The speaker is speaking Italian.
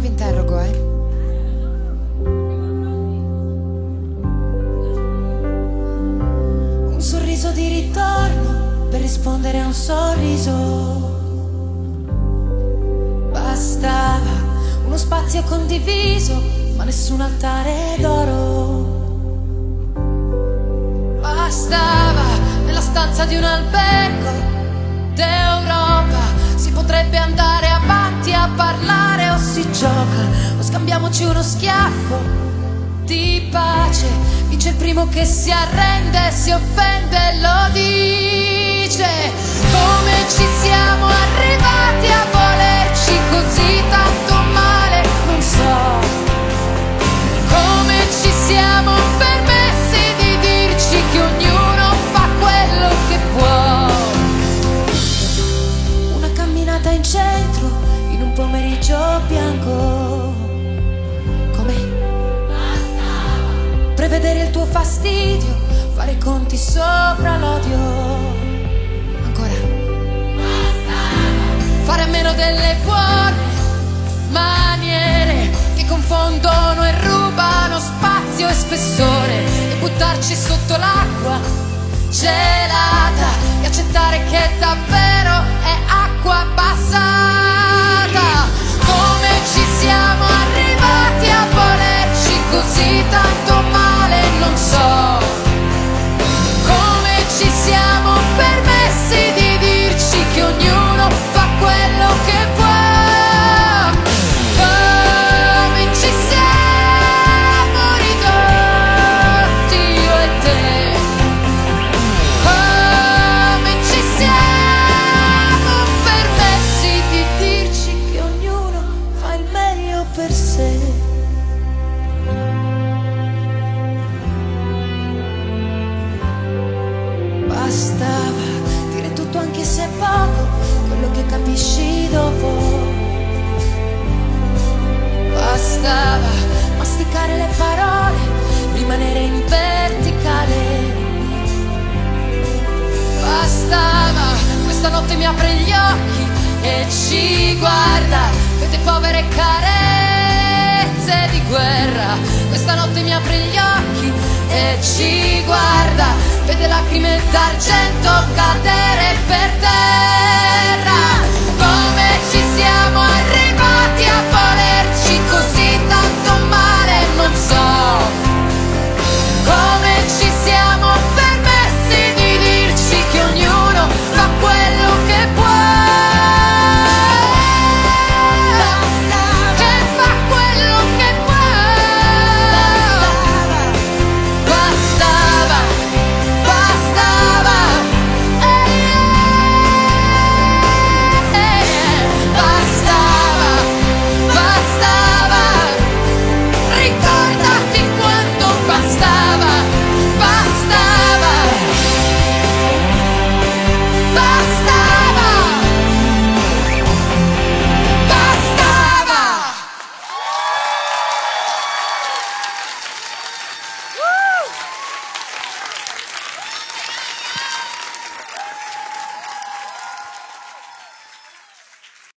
vi interrogo, eh. Un sorriso di ritorno per rispondere a un sorriso. Bastava uno spazio condiviso, ma nessun altare d'oro. Bastava nella stanza di un albergo d'Europa. Si potrebbe andare avanti a parlare gioca o scambiamoci uno schiaffo di pace. Vince il primo che si arrende, si offende lo fastidio, fare conti sopra l'odio. Ancora. Fare a meno delle buone maniere che confondono e rubano spazio e spessore e buttarci sotto l'acqua gelata e accettare che davvero è acqua passata. Mi apre gli occhi e ci guarda, vede povere carezze di guerra. Questa notte mi apre gli occhi e ci guarda, vede lacrime d'argento.